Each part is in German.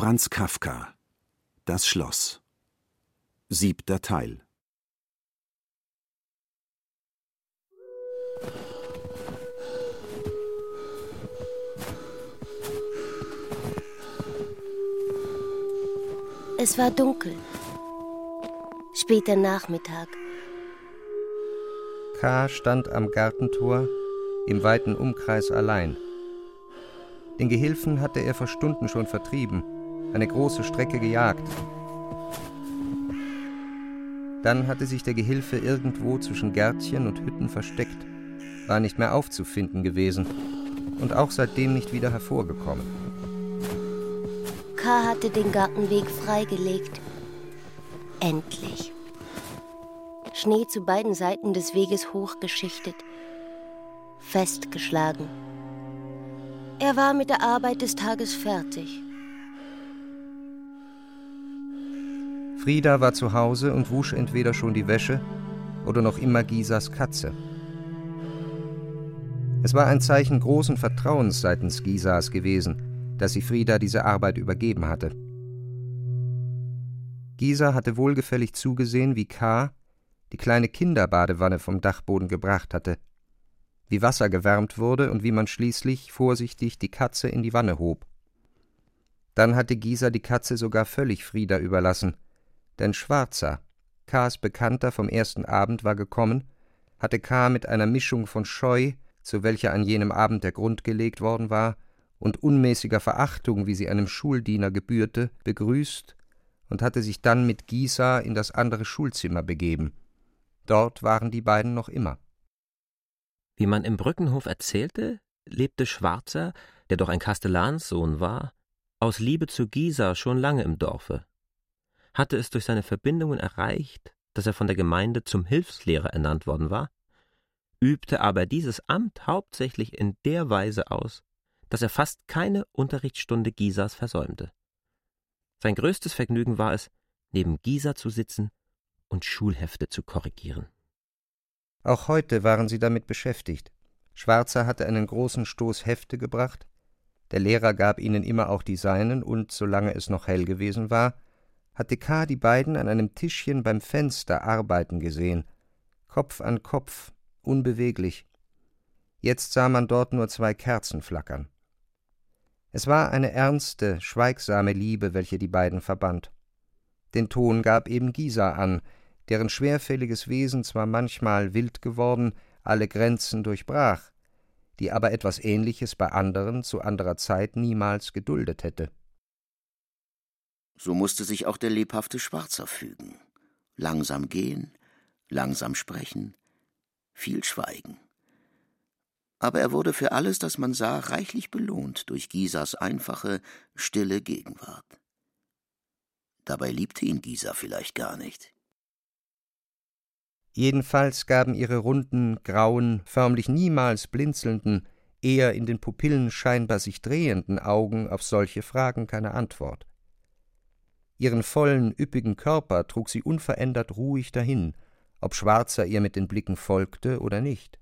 Franz Kafka Das Schloss Siebter Teil Es war dunkel. Später Nachmittag. K. stand am Gartentor im weiten Umkreis allein. Den Gehilfen hatte er vor Stunden schon vertrieben, eine große Strecke gejagt. Dann hatte sich der Gehilfe irgendwo zwischen Gärtchen und Hütten versteckt, war nicht mehr aufzufinden gewesen und auch seitdem nicht wieder hervorgekommen. K. hatte den Gartenweg freigelegt. Endlich. Schnee zu beiden Seiten des Weges hochgeschichtet, festgeschlagen. Er war mit der Arbeit des Tages fertig. Frieda war zu Hause und wusch entweder schon die Wäsche oder noch immer Gisas Katze. Es war ein Zeichen großen Vertrauens seitens Gisas gewesen, dass sie Frieda diese Arbeit übergeben hatte. Gisa hatte wohlgefällig zugesehen, wie K. die kleine Kinderbadewanne vom Dachboden gebracht hatte wie Wasser gewärmt wurde und wie man schließlich vorsichtig die Katze in die Wanne hob. Dann hatte Gisa die Katze sogar völlig Frieda überlassen, denn Schwarzer, K.s Bekannter vom ersten Abend, war gekommen, hatte K. mit einer Mischung von Scheu, zu welcher an jenem Abend der Grund gelegt worden war, und unmäßiger Verachtung, wie sie einem Schuldiener gebührte, begrüßt und hatte sich dann mit Gisa in das andere Schulzimmer begeben. Dort waren die beiden noch immer. Wie man im Brückenhof erzählte, lebte Schwarzer, der doch ein Kastellanssohn war, aus Liebe zu Gisa schon lange im Dorfe, hatte es durch seine Verbindungen erreicht, dass er von der Gemeinde zum Hilfslehrer ernannt worden war, übte aber dieses Amt hauptsächlich in der Weise aus, dass er fast keine Unterrichtsstunde Gisas versäumte. Sein größtes Vergnügen war es, neben Gisa zu sitzen und Schulhefte zu korrigieren. Auch heute waren sie damit beschäftigt. Schwarzer hatte einen großen Stoß Hefte gebracht, der Lehrer gab ihnen immer auch die seinen, und, solange es noch hell gewesen war, hatte K. die beiden an einem Tischchen beim Fenster arbeiten gesehen, Kopf an Kopf, unbeweglich. Jetzt sah man dort nur zwei Kerzen flackern. Es war eine ernste, schweigsame Liebe, welche die beiden verband. Den Ton gab eben Gisa an, deren schwerfälliges Wesen zwar manchmal wild geworden, alle Grenzen durchbrach, die aber etwas Ähnliches bei anderen zu anderer Zeit niemals geduldet hätte. So musste sich auch der lebhafte Schwarzer fügen. Langsam gehen, langsam sprechen, viel schweigen. Aber er wurde für alles, das man sah, reichlich belohnt durch Gisas einfache, stille Gegenwart. Dabei liebte ihn Gisa vielleicht gar nicht. Jedenfalls gaben ihre runden, grauen, förmlich niemals blinzelnden, eher in den Pupillen scheinbar sich drehenden Augen auf solche Fragen keine Antwort. Ihren vollen, üppigen Körper trug sie unverändert ruhig dahin, ob Schwarzer ihr mit den Blicken folgte oder nicht.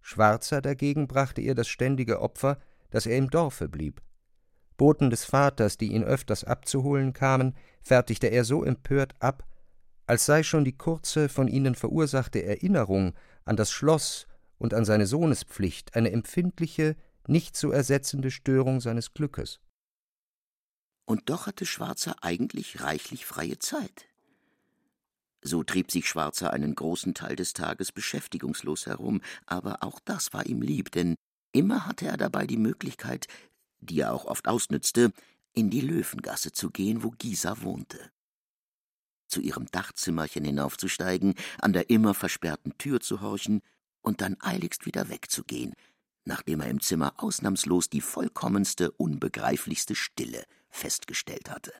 Schwarzer dagegen brachte ihr das ständige Opfer, dass er im Dorfe blieb. Boten des Vaters, die ihn öfters abzuholen kamen, fertigte er so empört ab, als sei schon die kurze von ihnen verursachte Erinnerung an das Schloss und an seine Sohnespflicht eine empfindliche, nicht zu ersetzende Störung seines Glückes. Und doch hatte Schwarzer eigentlich reichlich freie Zeit. So trieb sich Schwarzer einen großen Teil des Tages beschäftigungslos herum, aber auch das war ihm lieb, denn immer hatte er dabei die Möglichkeit, die er auch oft ausnützte, in die Löwengasse zu gehen, wo Gisa wohnte zu ihrem Dachzimmerchen hinaufzusteigen, an der immer versperrten Tür zu horchen und dann eiligst wieder wegzugehen, nachdem er im Zimmer ausnahmslos die vollkommenste, unbegreiflichste Stille festgestellt hatte.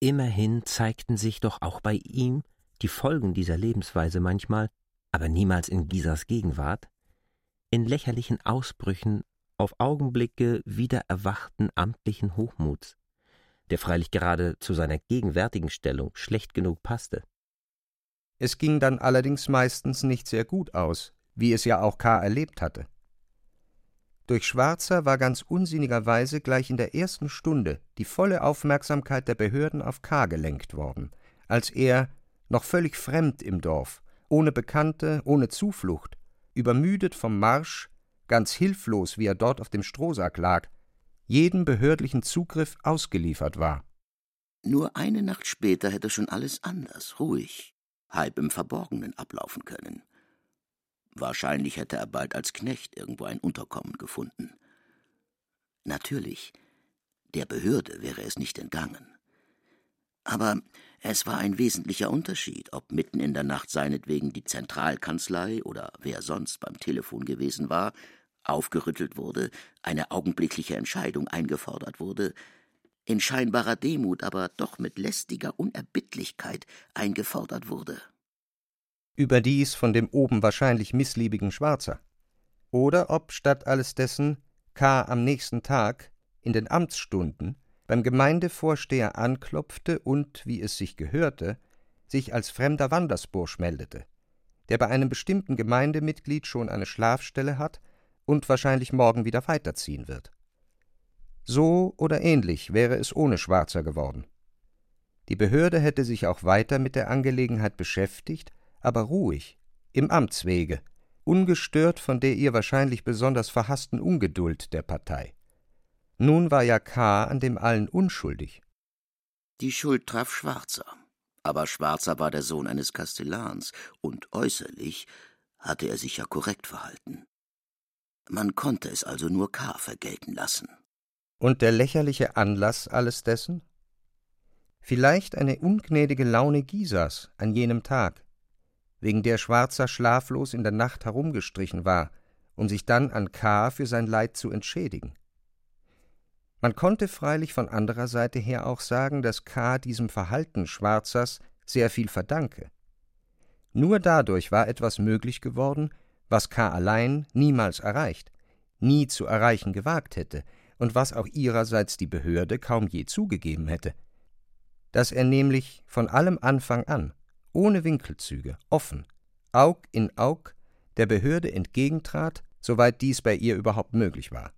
Immerhin zeigten sich doch auch bei ihm die Folgen dieser Lebensweise manchmal, aber niemals in Gisas Gegenwart, in lächerlichen Ausbrüchen auf Augenblicke wieder erwachten amtlichen Hochmuts, der freilich gerade zu seiner gegenwärtigen Stellung schlecht genug passte. Es ging dann allerdings meistens nicht sehr gut aus, wie es ja auch K. erlebt hatte. Durch Schwarzer war ganz unsinnigerweise gleich in der ersten Stunde die volle Aufmerksamkeit der Behörden auf K. gelenkt worden, als er, noch völlig fremd im Dorf, ohne Bekannte, ohne Zuflucht, übermüdet vom Marsch, ganz hilflos, wie er dort auf dem Strohsack lag, jedem behördlichen Zugriff ausgeliefert war. Nur eine Nacht später hätte schon alles anders, ruhig, halb im Verborgenen ablaufen können. Wahrscheinlich hätte er bald als Knecht irgendwo ein Unterkommen gefunden. Natürlich, der Behörde wäre es nicht entgangen. Aber es war ein wesentlicher Unterschied, ob mitten in der Nacht seinetwegen die Zentralkanzlei oder wer sonst beim Telefon gewesen war, aufgerüttelt wurde, eine augenblickliche Entscheidung eingefordert wurde, in scheinbarer Demut, aber doch mit lästiger Unerbittlichkeit eingefordert wurde. Überdies von dem oben wahrscheinlich missliebigen Schwarzer. Oder ob statt alles dessen K. am nächsten Tag, in den Amtsstunden, beim Gemeindevorsteher anklopfte und, wie es sich gehörte, sich als fremder Wandersbursch meldete, der bei einem bestimmten Gemeindemitglied schon eine Schlafstelle hat und wahrscheinlich morgen wieder weiterziehen wird. So oder ähnlich wäre es ohne Schwarzer geworden. Die Behörde hätte sich auch weiter mit der Angelegenheit beschäftigt, aber ruhig, im Amtswege, ungestört von der ihr wahrscheinlich besonders verhassten Ungeduld der Partei. Nun war ja K. an dem allen unschuldig. Die Schuld traf Schwarzer. Aber Schwarzer war der Sohn eines Kastellans, und äußerlich hatte er sich ja korrekt verhalten. Man konnte es also nur K. vergelten lassen. Und der lächerliche Anlass alles dessen? Vielleicht eine ungnädige Laune Gisas an jenem Tag, wegen der Schwarzer schlaflos in der Nacht herumgestrichen war, um sich dann an K. für sein Leid zu entschädigen. Man konnte freilich von anderer Seite her auch sagen, dass K. diesem Verhalten Schwarzers sehr viel verdanke. Nur dadurch war etwas möglich geworden, was K. allein niemals erreicht, nie zu erreichen gewagt hätte und was auch ihrerseits die Behörde kaum je zugegeben hätte. Dass er nämlich von allem Anfang an, ohne Winkelzüge, offen, Aug in Aug, der Behörde entgegentrat, soweit dies bei ihr überhaupt möglich war.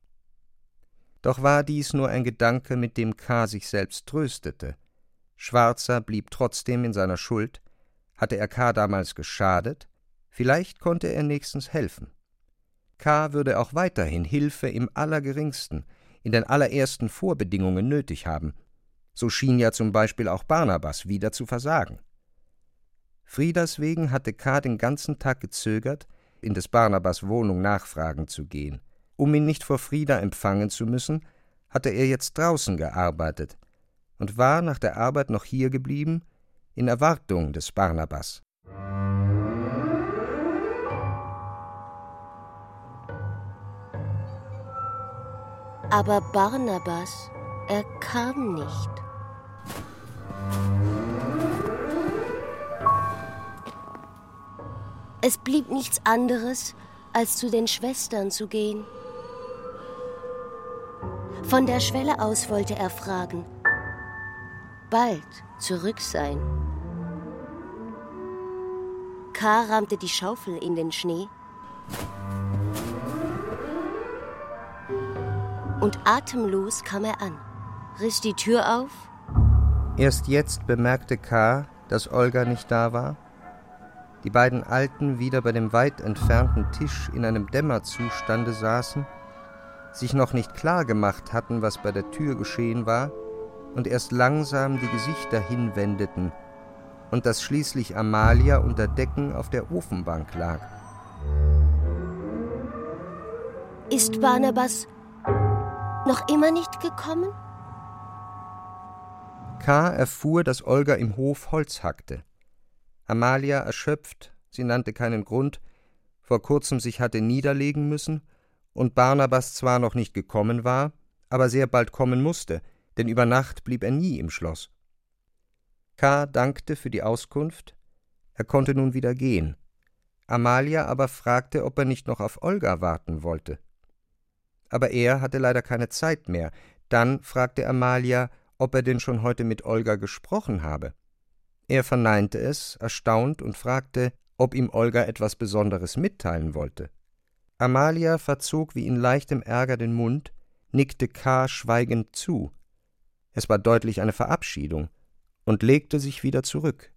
Doch war dies nur ein Gedanke, mit dem K. sich selbst tröstete. Schwarzer blieb trotzdem in seiner Schuld. Hatte er K. damals geschadet? Vielleicht konnte er nächstens helfen. K. würde auch weiterhin Hilfe im Allergeringsten, in den allerersten Vorbedingungen nötig haben. So schien ja zum Beispiel auch Barnabas wieder zu versagen. Friedas wegen hatte K. den ganzen Tag gezögert, in des Barnabas Wohnung nachfragen zu gehen. Um ihn nicht vor Frieda empfangen zu müssen, hatte er jetzt draußen gearbeitet und war nach der Arbeit noch hier geblieben, in Erwartung des Barnabas. Aber Barnabas, er kam nicht. Es blieb nichts anderes, als zu den Schwestern zu gehen. Von der Schwelle aus wollte er fragen. Bald zurück sein. K. rammte die Schaufel in den Schnee. Und atemlos kam er an, riss die Tür auf. Erst jetzt bemerkte K., dass Olga nicht da war. Die beiden Alten wieder bei dem weit entfernten Tisch in einem Dämmerzustande saßen sich noch nicht klar gemacht hatten, was bei der Tür geschehen war, und erst langsam die Gesichter hinwendeten, und dass schließlich Amalia unter Decken auf der Ofenbank lag. Ist Barnabas noch immer nicht gekommen? K. erfuhr, dass Olga im Hof Holz hackte. Amalia erschöpft, sie nannte keinen Grund, vor kurzem sich hatte niederlegen müssen und Barnabas zwar noch nicht gekommen war, aber sehr bald kommen musste, denn über Nacht blieb er nie im Schloss. K. dankte für die Auskunft, er konnte nun wieder gehen. Amalia aber fragte, ob er nicht noch auf Olga warten wollte. Aber er hatte leider keine Zeit mehr. Dann fragte Amalia, ob er denn schon heute mit Olga gesprochen habe. Er verneinte es, erstaunt, und fragte, ob ihm Olga etwas Besonderes mitteilen wollte. Amalia verzog wie in leichtem Ärger den Mund, nickte K. schweigend zu. Es war deutlich eine Verabschiedung und legte sich wieder zurück.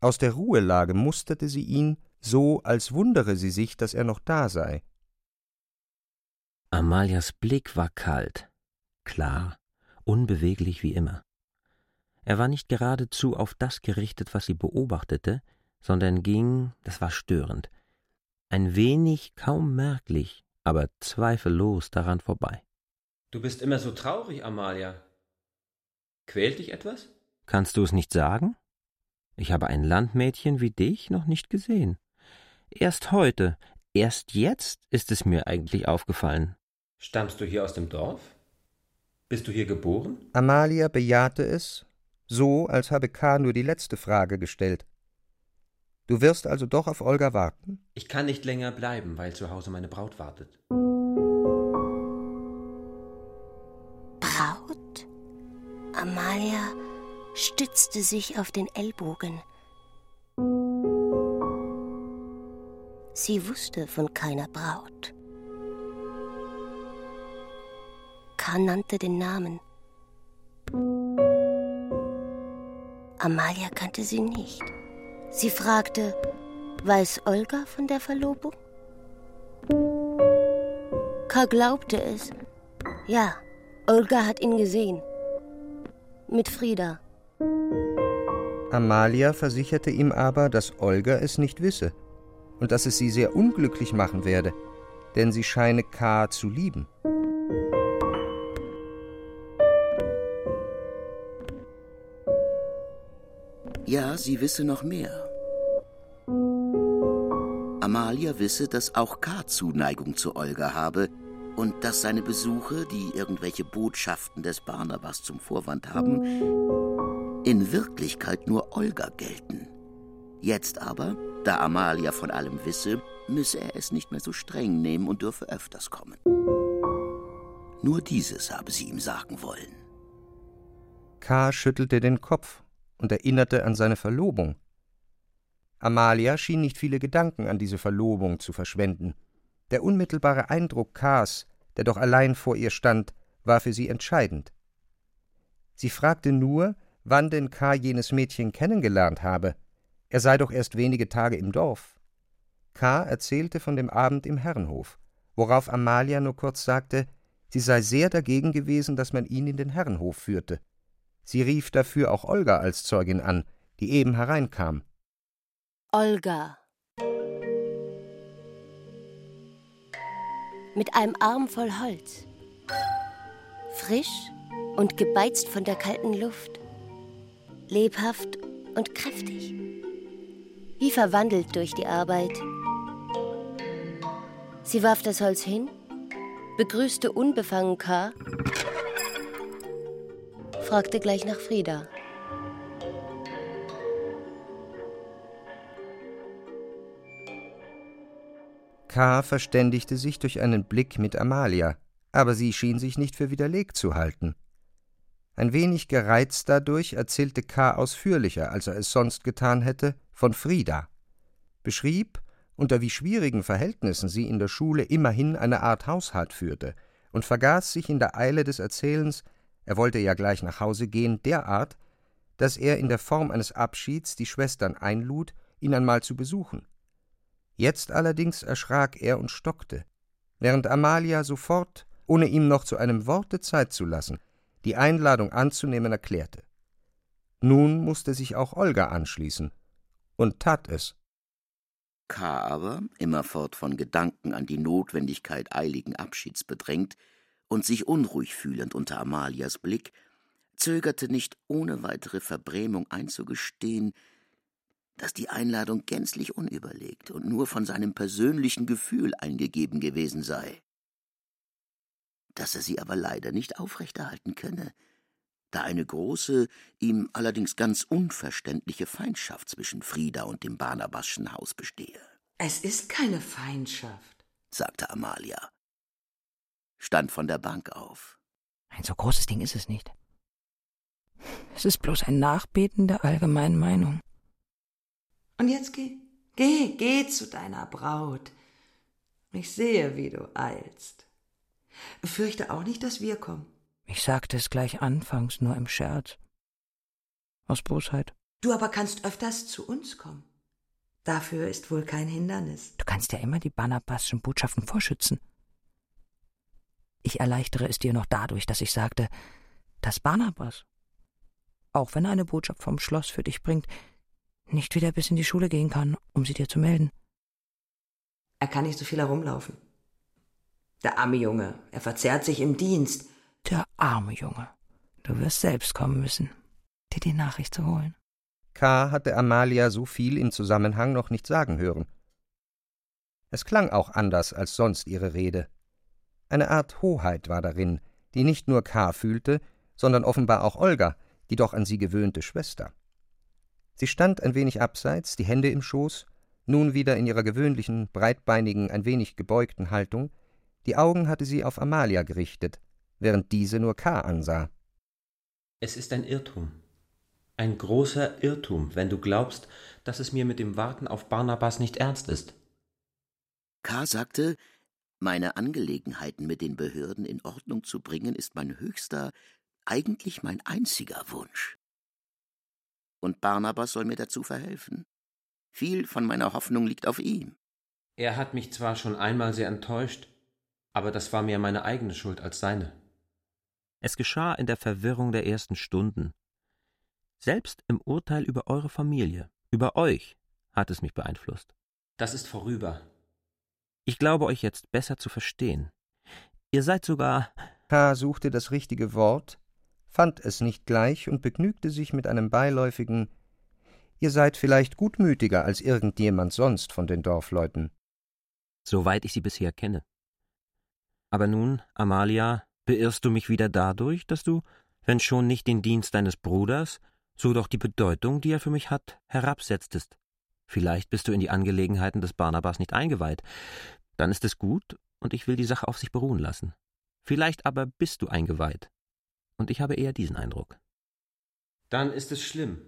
Aus der Ruhelage musterte sie ihn, so als wundere sie sich, dass er noch da sei. Amalias Blick war kalt, klar, unbeweglich wie immer. Er war nicht geradezu auf das gerichtet, was sie beobachtete, sondern ging, das war störend, ein wenig kaum merklich, aber zweifellos daran vorbei. Du bist immer so traurig, Amalia. Quält dich etwas? Kannst du es nicht sagen? Ich habe ein Landmädchen wie dich noch nicht gesehen. Erst heute, erst jetzt ist es mir eigentlich aufgefallen. Stammst du hier aus dem Dorf? Bist du hier geboren? Amalia bejahte es, so als habe K. nur die letzte Frage gestellt. Du wirst also doch auf Olga warten? Ich kann nicht länger bleiben, weil zu Hause meine Braut wartet. Braut? Amalia stützte sich auf den Ellbogen. Sie wusste von keiner Braut. K. nannte den Namen. Amalia kannte sie nicht. Sie fragte, weiß Olga von der Verlobung? K. glaubte es. Ja, Olga hat ihn gesehen. Mit Frieda. Amalia versicherte ihm aber, dass Olga es nicht wisse und dass es sie sehr unglücklich machen werde, denn sie scheine K. zu lieben. Ja, sie wisse noch mehr. Amalia wisse, dass auch K. Zuneigung zu Olga habe und dass seine Besuche, die irgendwelche Botschaften des Barnabas zum Vorwand haben, in Wirklichkeit nur Olga gelten. Jetzt aber, da Amalia von allem wisse, müsse er es nicht mehr so streng nehmen und dürfe öfters kommen. Nur dieses habe sie ihm sagen wollen. K. schüttelte den Kopf und erinnerte an seine Verlobung. Amalia schien nicht viele Gedanken an diese Verlobung zu verschwenden. Der unmittelbare Eindruck Kars, der doch allein vor ihr stand, war für sie entscheidend. Sie fragte nur, wann denn K. jenes Mädchen kennengelernt habe. Er sei doch erst wenige Tage im Dorf. K. erzählte von dem Abend im Herrenhof, worauf Amalia nur kurz sagte, sie sei sehr dagegen gewesen, dass man ihn in den Herrenhof führte. Sie rief dafür auch Olga als Zeugin an, die eben hereinkam. Olga. Mit einem Arm voll Holz. Frisch und gebeizt von der kalten Luft. Lebhaft und kräftig. Wie verwandelt durch die Arbeit. Sie warf das Holz hin, begrüßte unbefangen K fragte gleich nach Frieda. K. verständigte sich durch einen Blick mit Amalia, aber sie schien sich nicht für widerlegt zu halten. Ein wenig gereizt dadurch erzählte K. ausführlicher, als er es sonst getan hätte, von Frieda, beschrieb, unter wie schwierigen Verhältnissen sie in der Schule immerhin eine Art Haushalt führte, und vergaß sich in der Eile des Erzählens er wollte ja gleich nach Hause gehen, derart, dass er in der Form eines Abschieds die Schwestern einlud, ihn einmal zu besuchen. Jetzt allerdings erschrak er und stockte, während Amalia sofort, ohne ihm noch zu einem Worte Zeit zu lassen, die Einladung anzunehmen erklärte. Nun musste sich auch Olga anschließen und tat es. K. aber, immerfort von Gedanken an die Notwendigkeit eiligen Abschieds bedrängt, und sich unruhig fühlend unter Amalias Blick, zögerte nicht ohne weitere Verbrämung einzugestehen, dass die Einladung gänzlich unüberlegt und nur von seinem persönlichen Gefühl eingegeben gewesen sei. Dass er sie aber leider nicht aufrechterhalten könne, da eine große, ihm allerdings ganz unverständliche Feindschaft zwischen Frieda und dem Barnabaschen Haus bestehe. Es ist keine Feindschaft, sagte Amalia stand von der Bank auf. Ein so großes Ding ist es nicht. Es ist bloß ein Nachbeten der allgemeinen Meinung. Und jetzt geh, geh, geh zu deiner Braut. Ich sehe, wie du eilst. Fürchte auch nicht, dass wir kommen. Ich sagte es gleich anfangs nur im Scherz. Aus Bosheit. Du aber kannst öfters zu uns kommen. Dafür ist wohl kein Hindernis. Du kannst ja immer die Barnabasschen Botschaften vorschützen. Ich erleichtere es dir noch dadurch, dass ich sagte, dass Barnabas, auch wenn er eine Botschaft vom Schloss für dich bringt, nicht wieder bis in die Schule gehen kann, um sie dir zu melden. Er kann nicht so viel herumlaufen. Der arme Junge, er verzehrt sich im Dienst. Der arme Junge. Du wirst selbst kommen müssen, dir die Nachricht zu holen. K. hatte Amalia so viel im Zusammenhang noch nicht sagen hören. Es klang auch anders als sonst ihre Rede. Eine Art Hoheit war darin, die nicht nur K. fühlte, sondern offenbar auch Olga, die doch an sie gewöhnte Schwester. Sie stand ein wenig abseits, die Hände im Schoß, nun wieder in ihrer gewöhnlichen, breitbeinigen, ein wenig gebeugten Haltung, die Augen hatte sie auf Amalia gerichtet, während diese nur K. ansah. Es ist ein Irrtum, ein großer Irrtum, wenn du glaubst, dass es mir mit dem Warten auf Barnabas nicht ernst ist. K. sagte, meine Angelegenheiten mit den Behörden in Ordnung zu bringen, ist mein höchster, eigentlich mein einziger Wunsch. Und Barnabas soll mir dazu verhelfen. Viel von meiner Hoffnung liegt auf ihm. Er hat mich zwar schon einmal sehr enttäuscht, aber das war mehr meine eigene Schuld als seine. Es geschah in der Verwirrung der ersten Stunden. Selbst im Urteil über eure Familie, über euch, hat es mich beeinflusst. Das ist vorüber. Ich glaube euch jetzt besser zu verstehen. Ihr seid sogar. K. suchte das richtige Wort, fand es nicht gleich und begnügte sich mit einem beiläufigen Ihr seid vielleicht gutmütiger als irgendjemand sonst von den Dorfleuten. Soweit ich sie bisher kenne. Aber nun, Amalia, beirrst du mich wieder dadurch, dass du, wenn schon nicht den Dienst deines Bruders, so doch die Bedeutung, die er für mich hat, herabsetztest. Vielleicht bist du in die Angelegenheiten des Barnabas nicht eingeweiht. Dann ist es gut, und ich will die Sache auf sich beruhen lassen. Vielleicht aber bist du eingeweiht. Und ich habe eher diesen Eindruck. Dann ist es schlimm.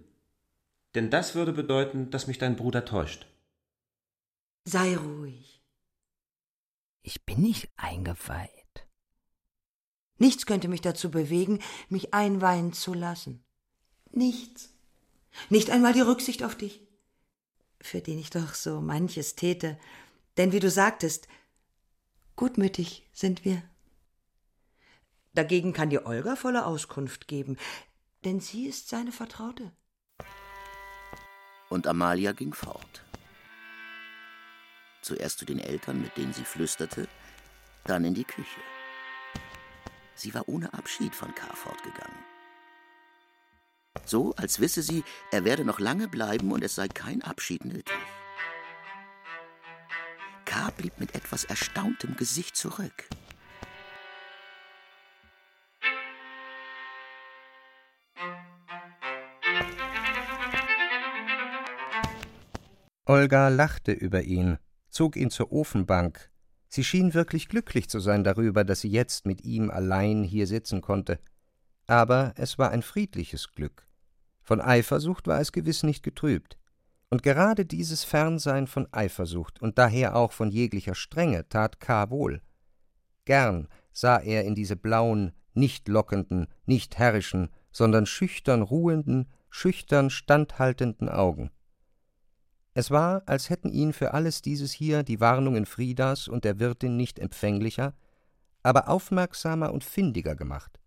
Denn das würde bedeuten, dass mich dein Bruder täuscht. Sei ruhig. Ich bin nicht eingeweiht. Nichts könnte mich dazu bewegen, mich einweihen zu lassen. Nichts. Nicht einmal die Rücksicht auf dich, für den ich doch so manches täte. Denn wie du sagtest, gutmütig sind wir. Dagegen kann dir Olga volle Auskunft geben, denn sie ist seine Vertraute. Und Amalia ging fort. Zuerst zu den Eltern, mit denen sie flüsterte, dann in die Küche. Sie war ohne Abschied von K. fortgegangen. So, als wisse sie, er werde noch lange bleiben und es sei kein Abschied nötig. K. blieb mit etwas erstauntem Gesicht zurück. Olga lachte über ihn, zog ihn zur Ofenbank. Sie schien wirklich glücklich zu sein darüber, dass sie jetzt mit ihm allein hier sitzen konnte. Aber es war ein friedliches Glück. Von Eifersucht war es gewiss nicht getrübt. Und gerade dieses Fernsein von Eifersucht und daher auch von jeglicher Strenge tat K. wohl. Gern sah er in diese blauen, nicht lockenden, nicht herrischen, sondern schüchtern ruhenden, schüchtern standhaltenden Augen. Es war, als hätten ihn für alles dieses hier die Warnungen Friedas und der Wirtin nicht empfänglicher, aber aufmerksamer und findiger gemacht.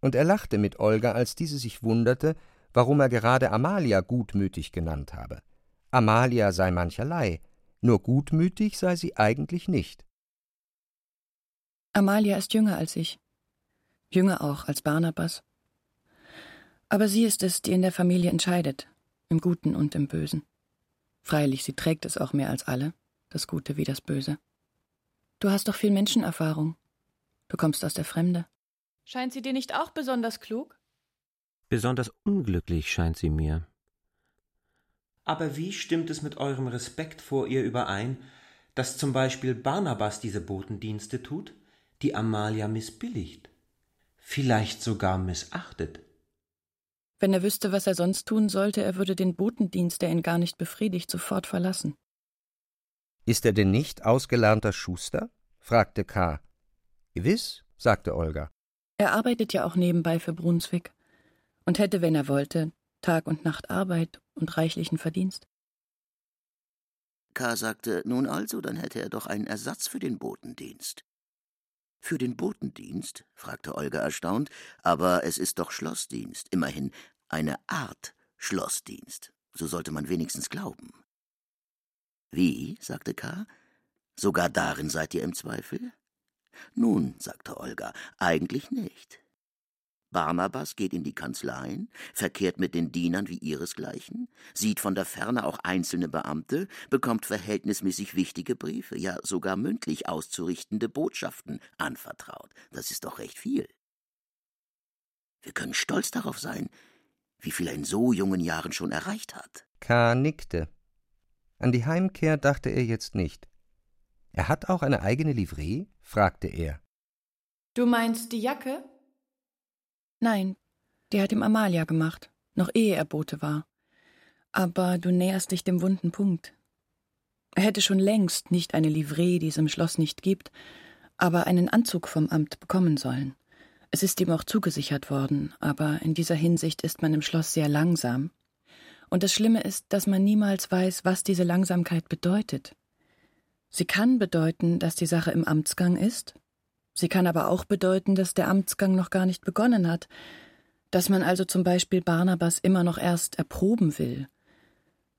Und er lachte mit Olga, als diese sich wunderte, warum er gerade Amalia gutmütig genannt habe. Amalia sei mancherlei, nur gutmütig sei sie eigentlich nicht. Amalia ist jünger als ich, jünger auch als Barnabas. Aber sie ist es, die in der Familie entscheidet, im Guten und im Bösen. Freilich, sie trägt es auch mehr als alle, das Gute wie das Böse. Du hast doch viel Menschenerfahrung. Du kommst aus der Fremde. Scheint sie dir nicht auch besonders klug? Besonders unglücklich scheint sie mir. Aber wie stimmt es mit eurem Respekt vor ihr überein, dass zum Beispiel Barnabas diese Botendienste tut, die Amalia missbilligt, vielleicht sogar missachtet? Wenn er wüsste, was er sonst tun sollte, er würde den Botendienst, der ihn gar nicht befriedigt, sofort verlassen. Ist er denn nicht ausgelernter Schuster? fragte K. Gewiss, sagte Olga. Er arbeitet ja auch nebenbei für Brunswick und hätte, wenn er wollte, Tag und Nacht Arbeit und reichlichen Verdienst. K. sagte, nun also, dann hätte er doch einen Ersatz für den Botendienst. Für den Botendienst? fragte Olga erstaunt, aber es ist doch Schlossdienst, immerhin eine Art Schlossdienst. So sollte man wenigstens glauben. Wie? sagte K. Sogar darin seid ihr im Zweifel? Nun, sagte Olga, eigentlich nicht. Barnabas geht in die Kanzleien, verkehrt mit den Dienern wie ihresgleichen, sieht von der Ferne auch einzelne Beamte, bekommt verhältnismäßig wichtige Briefe, ja sogar mündlich auszurichtende Botschaften anvertraut. Das ist doch recht viel. Wir können stolz darauf sein, wie viel er in so jungen Jahren schon erreicht hat. K. nickte. An die Heimkehr dachte er jetzt nicht. Er hat auch eine eigene Livree? fragte er. Du meinst die Jacke? Nein, die hat ihm Amalia gemacht, noch ehe er Bote war. Aber du näherst dich dem wunden Punkt. Er hätte schon längst nicht eine Livree, die es im Schloss nicht gibt, aber einen Anzug vom Amt bekommen sollen. Es ist ihm auch zugesichert worden, aber in dieser Hinsicht ist man im Schloss sehr langsam. Und das Schlimme ist, dass man niemals weiß, was diese Langsamkeit bedeutet. Sie kann bedeuten, dass die Sache im Amtsgang ist, Sie kann aber auch bedeuten, dass der Amtsgang noch gar nicht begonnen hat, dass man also zum Beispiel Barnabas immer noch erst erproben will.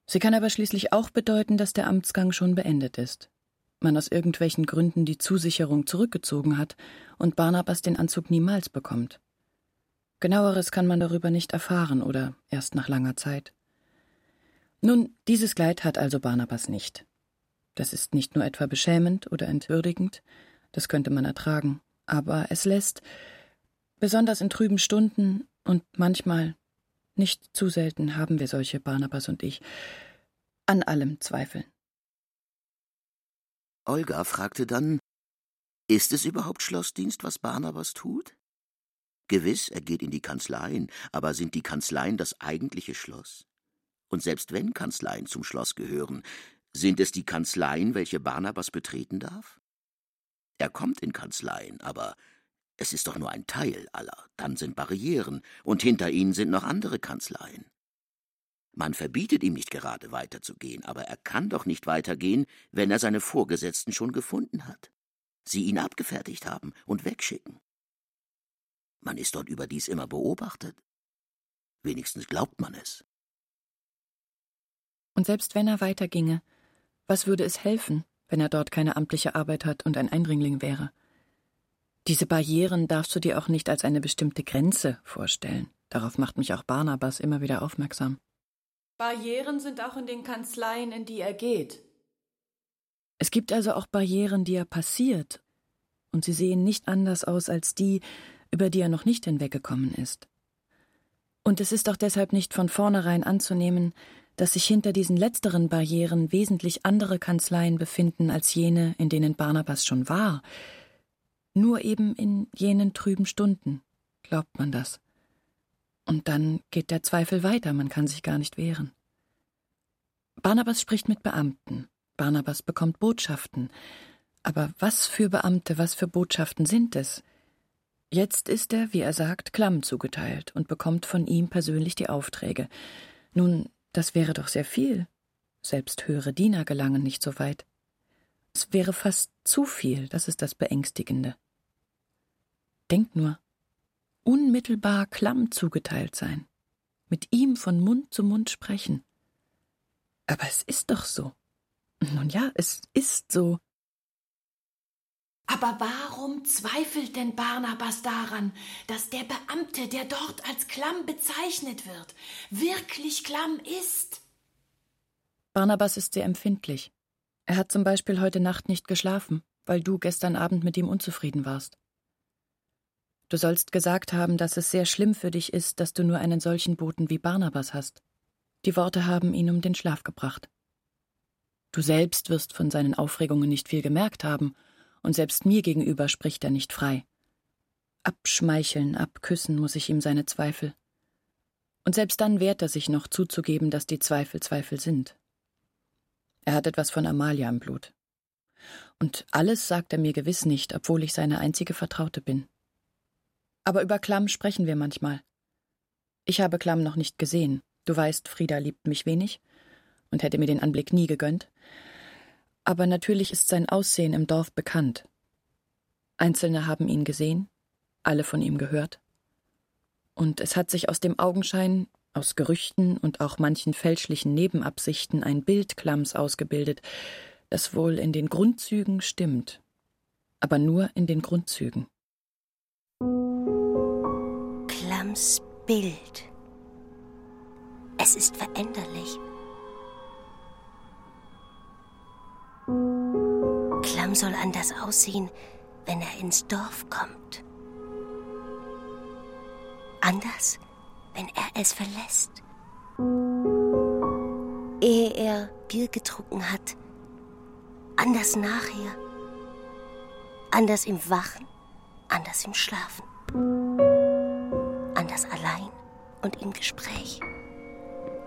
Sie kann aber schließlich auch bedeuten, dass der Amtsgang schon beendet ist, man aus irgendwelchen Gründen die Zusicherung zurückgezogen hat und Barnabas den Anzug niemals bekommt. Genaueres kann man darüber nicht erfahren oder erst nach langer Zeit. Nun, dieses Kleid hat also Barnabas nicht. Das ist nicht nur etwa beschämend oder entwürdigend, das könnte man ertragen, aber es lässt, besonders in trüben Stunden und manchmal, nicht zu selten haben wir solche, Barnabas und ich, an allem zweifeln. Olga fragte dann, ist es überhaupt Schlossdienst, was Barnabas tut? Gewiss, er geht in die Kanzleien, aber sind die Kanzleien das eigentliche Schloss? Und selbst wenn Kanzleien zum Schloss gehören, sind es die Kanzleien, welche Barnabas betreten darf? Er kommt in Kanzleien, aber es ist doch nur ein Teil aller. Dann sind Barrieren, und hinter ihnen sind noch andere Kanzleien. Man verbietet ihm nicht gerade weiterzugehen, aber er kann doch nicht weitergehen, wenn er seine Vorgesetzten schon gefunden hat, sie ihn abgefertigt haben und wegschicken. Man ist dort überdies immer beobachtet. Wenigstens glaubt man es. Und selbst wenn er weiterginge, was würde es helfen? Wenn er dort keine amtliche Arbeit hat und ein Eindringling wäre. Diese Barrieren darfst du dir auch nicht als eine bestimmte Grenze vorstellen. Darauf macht mich auch Barnabas immer wieder aufmerksam. Barrieren sind auch in den Kanzleien, in die er geht. Es gibt also auch Barrieren, die er passiert, und sie sehen nicht anders aus als die, über die er noch nicht hinweggekommen ist. Und es ist auch deshalb nicht von vornherein anzunehmen, dass sich hinter diesen letzteren Barrieren wesentlich andere Kanzleien befinden als jene, in denen Barnabas schon war. Nur eben in jenen trüben Stunden glaubt man das. Und dann geht der Zweifel weiter, man kann sich gar nicht wehren. Barnabas spricht mit Beamten, Barnabas bekommt Botschaften. Aber was für Beamte, was für Botschaften sind es? Jetzt ist er, wie er sagt, Klamm zugeteilt und bekommt von ihm persönlich die Aufträge. Nun, das wäre doch sehr viel. Selbst höhere Diener gelangen nicht so weit. Es wäre fast zu viel, das ist das Beängstigende. Denk nur, unmittelbar Klamm zugeteilt sein, mit ihm von Mund zu Mund sprechen. Aber es ist doch so. Nun ja, es ist so. Aber warum zweifelt denn Barnabas daran, dass der Beamte, der dort als Klamm bezeichnet wird, wirklich Klamm ist? Barnabas ist sehr empfindlich. Er hat zum Beispiel heute Nacht nicht geschlafen, weil du gestern Abend mit ihm unzufrieden warst. Du sollst gesagt haben, dass es sehr schlimm für dich ist, dass du nur einen solchen Boten wie Barnabas hast. Die Worte haben ihn um den Schlaf gebracht. Du selbst wirst von seinen Aufregungen nicht viel gemerkt haben und selbst mir gegenüber spricht er nicht frei. Abschmeicheln, abküssen muss ich ihm seine Zweifel. Und selbst dann wehrt er sich noch zuzugeben, dass die Zweifel Zweifel sind. Er hat etwas von Amalia im Blut. Und alles sagt er mir gewiss nicht, obwohl ich seine einzige Vertraute bin. Aber über Klamm sprechen wir manchmal. Ich habe Klamm noch nicht gesehen. Du weißt, Frieda liebt mich wenig und hätte mir den Anblick nie gegönnt. Aber natürlich ist sein Aussehen im Dorf bekannt. Einzelne haben ihn gesehen, alle von ihm gehört. Und es hat sich aus dem Augenschein, aus Gerüchten und auch manchen fälschlichen Nebenabsichten ein Bild Klamms ausgebildet, das wohl in den Grundzügen stimmt, aber nur in den Grundzügen. Klamms Bild. Es ist veränderlich. Klamm soll anders aussehen, wenn er ins Dorf kommt. Anders, wenn er es verlässt. Ehe er Bier getrunken hat. Anders nachher. Anders im Wachen, anders im Schlafen. Anders allein und im Gespräch.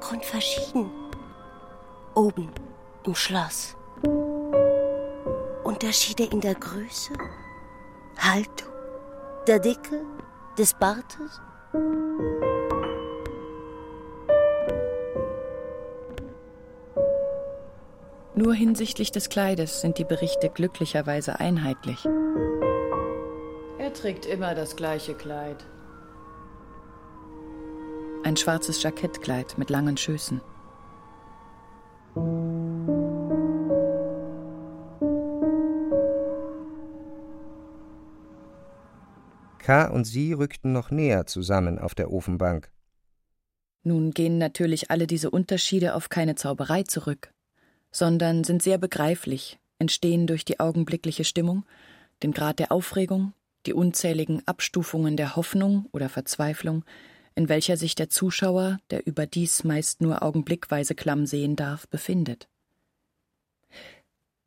Grundverschieden. Oben im Schloss. Unterschiede in der Größe, Haltung, der Dicke, des Bartes? Nur hinsichtlich des Kleides sind die Berichte glücklicherweise einheitlich. Er trägt immer das gleiche Kleid. Ein schwarzes Jackettkleid mit langen Schößen. K. und sie rückten noch näher zusammen auf der Ofenbank. Nun gehen natürlich alle diese Unterschiede auf keine Zauberei zurück, sondern sind sehr begreiflich, entstehen durch die augenblickliche Stimmung, den Grad der Aufregung, die unzähligen Abstufungen der Hoffnung oder Verzweiflung, in welcher sich der Zuschauer, der überdies meist nur augenblickweise klamm sehen darf, befindet.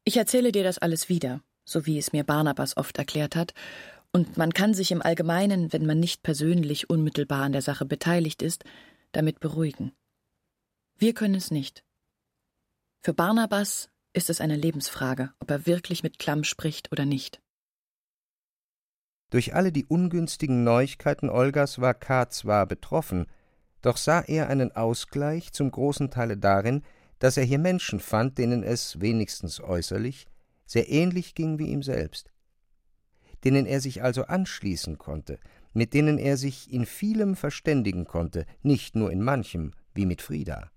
Ich erzähle dir das alles wieder, so wie es mir Barnabas oft erklärt hat, und man kann sich im Allgemeinen, wenn man nicht persönlich unmittelbar an der Sache beteiligt ist, damit beruhigen. Wir können es nicht. Für Barnabas ist es eine Lebensfrage, ob er wirklich mit Klamm spricht oder nicht. Durch alle die ungünstigen Neuigkeiten Olgas war K. zwar betroffen, doch sah er einen Ausgleich zum großen Teile darin, dass er hier Menschen fand, denen es, wenigstens äußerlich, sehr ähnlich ging wie ihm selbst denen er sich also anschließen konnte, mit denen er sich in vielem verständigen konnte, nicht nur in manchem, wie mit Frieda.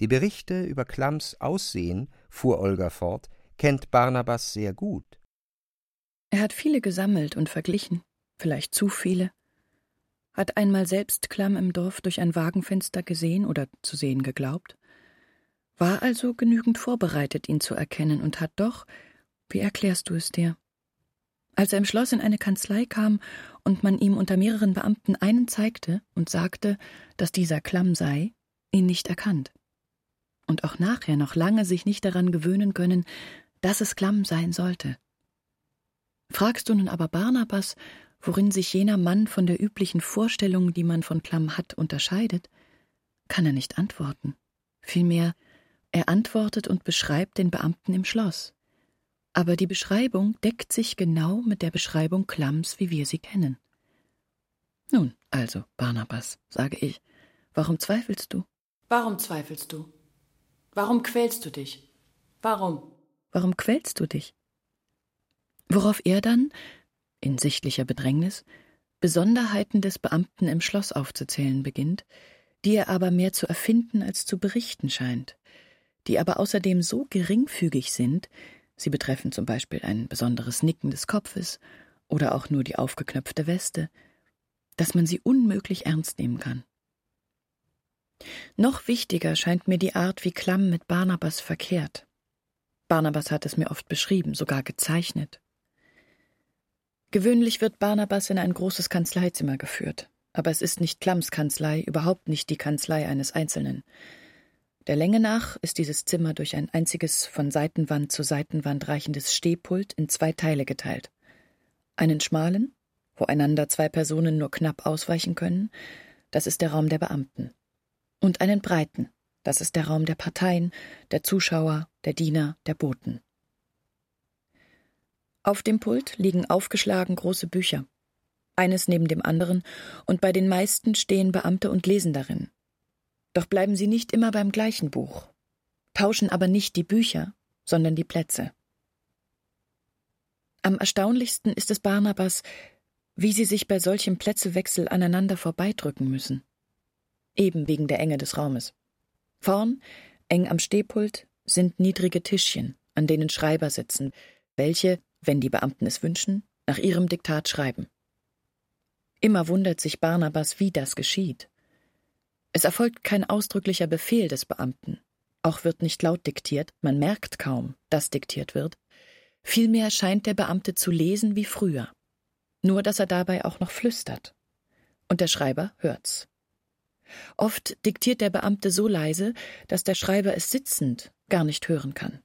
Die Berichte über Klamms Aussehen, fuhr Olga fort, kennt Barnabas sehr gut. Er hat viele gesammelt und verglichen, vielleicht zu viele, hat einmal selbst Klamm im Dorf durch ein Wagenfenster gesehen oder zu sehen geglaubt, war also genügend vorbereitet, ihn zu erkennen und hat doch, wie erklärst du es dir, als er im Schloss in eine Kanzlei kam und man ihm unter mehreren Beamten einen zeigte und sagte, dass dieser Klamm sei, ihn nicht erkannt. Und auch nachher noch lange sich nicht daran gewöhnen können, dass es Klamm sein sollte. Fragst du nun aber Barnabas, worin sich jener Mann von der üblichen Vorstellung, die man von Klamm hat, unterscheidet, kann er nicht antworten. Vielmehr, er antwortet und beschreibt den Beamten im Schloss aber die Beschreibung deckt sich genau mit der Beschreibung Klamms, wie wir sie kennen. Nun, also, Barnabas, sage ich, warum zweifelst du? Warum zweifelst du? Warum quälst du dich? Warum? Warum quälst du dich? Worauf er dann, in sichtlicher Bedrängnis, Besonderheiten des Beamten im Schloss aufzuzählen beginnt, die er aber mehr zu erfinden als zu berichten scheint, die aber außerdem so geringfügig sind, Sie betreffen zum Beispiel ein besonderes Nicken des Kopfes oder auch nur die aufgeknöpfte Weste, dass man sie unmöglich ernst nehmen kann. Noch wichtiger scheint mir die Art, wie Klamm mit Barnabas verkehrt. Barnabas hat es mir oft beschrieben, sogar gezeichnet. Gewöhnlich wird Barnabas in ein großes Kanzleizimmer geführt, aber es ist nicht Klamms Kanzlei, überhaupt nicht die Kanzlei eines Einzelnen. Der Länge nach ist dieses Zimmer durch ein einziges von Seitenwand zu Seitenwand reichendes Stehpult in zwei Teile geteilt. Einen schmalen, wo einander zwei Personen nur knapp ausweichen können, das ist der Raum der Beamten. Und einen breiten, Das ist der Raum der Parteien, der Zuschauer, der Diener, der Boten. Auf dem Pult liegen aufgeschlagen große Bücher, eines neben dem anderen, und bei den meisten stehen Beamte und lesen darin. Doch bleiben sie nicht immer beim gleichen Buch, tauschen aber nicht die Bücher, sondern die Plätze. Am erstaunlichsten ist es Barnabas, wie sie sich bei solchem Plätzewechsel aneinander vorbeidrücken müssen. Eben wegen der Enge des Raumes. Vorn, eng am Stehpult, sind niedrige Tischchen, an denen Schreiber sitzen, welche, wenn die Beamten es wünschen, nach ihrem Diktat schreiben. Immer wundert sich Barnabas, wie das geschieht. Es erfolgt kein ausdrücklicher Befehl des Beamten, auch wird nicht laut diktiert, man merkt kaum, dass diktiert wird, vielmehr scheint der Beamte zu lesen wie früher, nur dass er dabei auch noch flüstert. Und der Schreiber hört's. Oft diktiert der Beamte so leise, dass der Schreiber es sitzend gar nicht hören kann.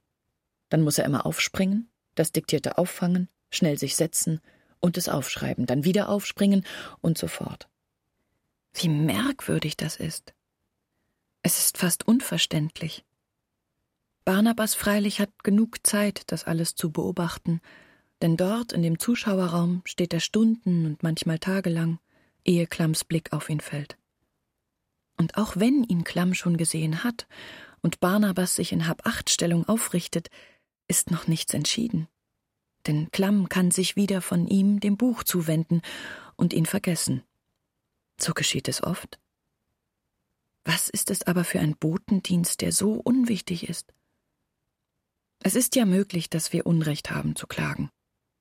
Dann muss er immer aufspringen, das Diktierte auffangen, schnell sich setzen und es aufschreiben, dann wieder aufspringen und so fort. Wie merkwürdig das ist. Es ist fast unverständlich. Barnabas freilich hat genug Zeit, das alles zu beobachten, denn dort in dem Zuschauerraum steht er Stunden und manchmal tagelang, ehe Klamms Blick auf ihn fällt. Und auch wenn ihn Klamm schon gesehen hat und Barnabas sich in Habachtstellung aufrichtet, ist noch nichts entschieden. Denn Klamm kann sich wieder von ihm dem Buch zuwenden und ihn vergessen. So geschieht es oft. Was ist es aber für ein Botendienst, der so unwichtig ist? Es ist ja möglich, dass wir Unrecht haben zu klagen.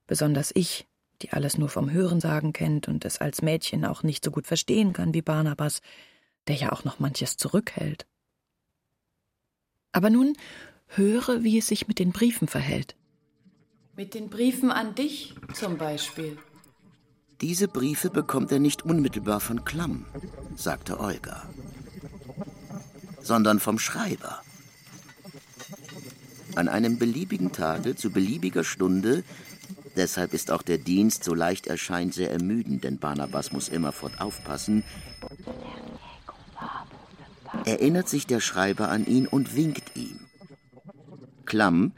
Besonders ich, die alles nur vom Hörensagen kennt und es als Mädchen auch nicht so gut verstehen kann wie Barnabas, der ja auch noch manches zurückhält. Aber nun höre, wie es sich mit den Briefen verhält. Mit den Briefen an dich zum Beispiel. Diese Briefe bekommt er nicht unmittelbar von Klamm, sagte Olga, sondern vom Schreiber. An einem beliebigen Tage zu beliebiger Stunde Deshalb ist auch der Dienst, so leicht erscheint, sehr ermüdend, denn Barnabas muss immerfort aufpassen. Erinnert sich der Schreiber an ihn und winkt ihm. Klamm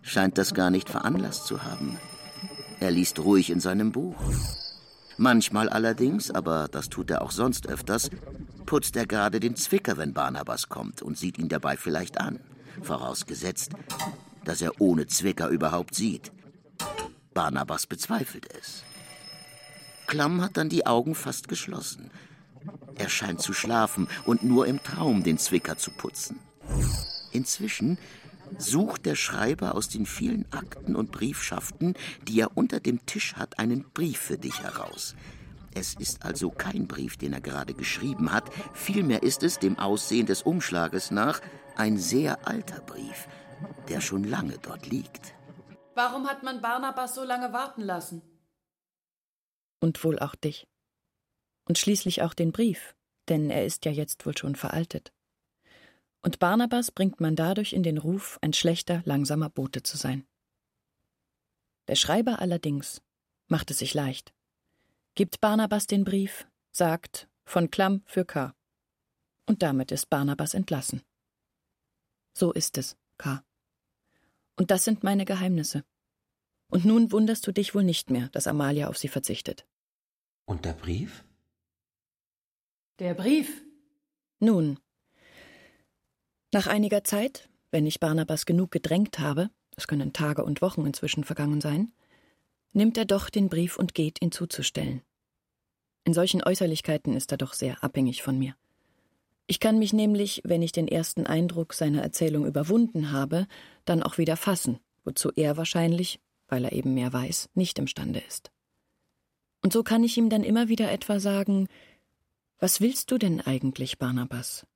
scheint das gar nicht veranlasst zu haben. Er liest ruhig in seinem Buch. Manchmal allerdings, aber das tut er auch sonst öfters, putzt er gerade den Zwicker, wenn Barnabas kommt und sieht ihn dabei vielleicht an. Vorausgesetzt, dass er ohne Zwicker überhaupt sieht. Barnabas bezweifelt es. Klamm hat dann die Augen fast geschlossen. Er scheint zu schlafen und nur im Traum den Zwicker zu putzen. Inzwischen sucht der Schreiber aus den vielen Akten und Briefschaften, die er unter dem Tisch hat, einen Brief für dich heraus. Es ist also kein Brief, den er gerade geschrieben hat, vielmehr ist es, dem Aussehen des Umschlages nach, ein sehr alter Brief, der schon lange dort liegt. Warum hat man Barnabas so lange warten lassen? Und wohl auch dich. Und schließlich auch den Brief, denn er ist ja jetzt wohl schon veraltet. Und Barnabas bringt man dadurch in den Ruf, ein schlechter, langsamer Bote zu sein. Der Schreiber allerdings macht es sich leicht, gibt Barnabas den Brief, sagt von Klamm für K. Und damit ist Barnabas entlassen. So ist es, K. Und das sind meine Geheimnisse. Und nun wunderst du dich wohl nicht mehr, dass Amalia auf sie verzichtet. Und der Brief? Der Brief? Nun. Nach einiger Zeit, wenn ich Barnabas genug gedrängt habe, es können Tage und Wochen inzwischen vergangen sein, nimmt er doch den Brief und geht, ihn zuzustellen. In solchen Äußerlichkeiten ist er doch sehr abhängig von mir. Ich kann mich nämlich, wenn ich den ersten Eindruck seiner Erzählung überwunden habe, dann auch wieder fassen, wozu er wahrscheinlich, weil er eben mehr weiß, nicht imstande ist. Und so kann ich ihm dann immer wieder etwa sagen Was willst du denn eigentlich, Barnabas?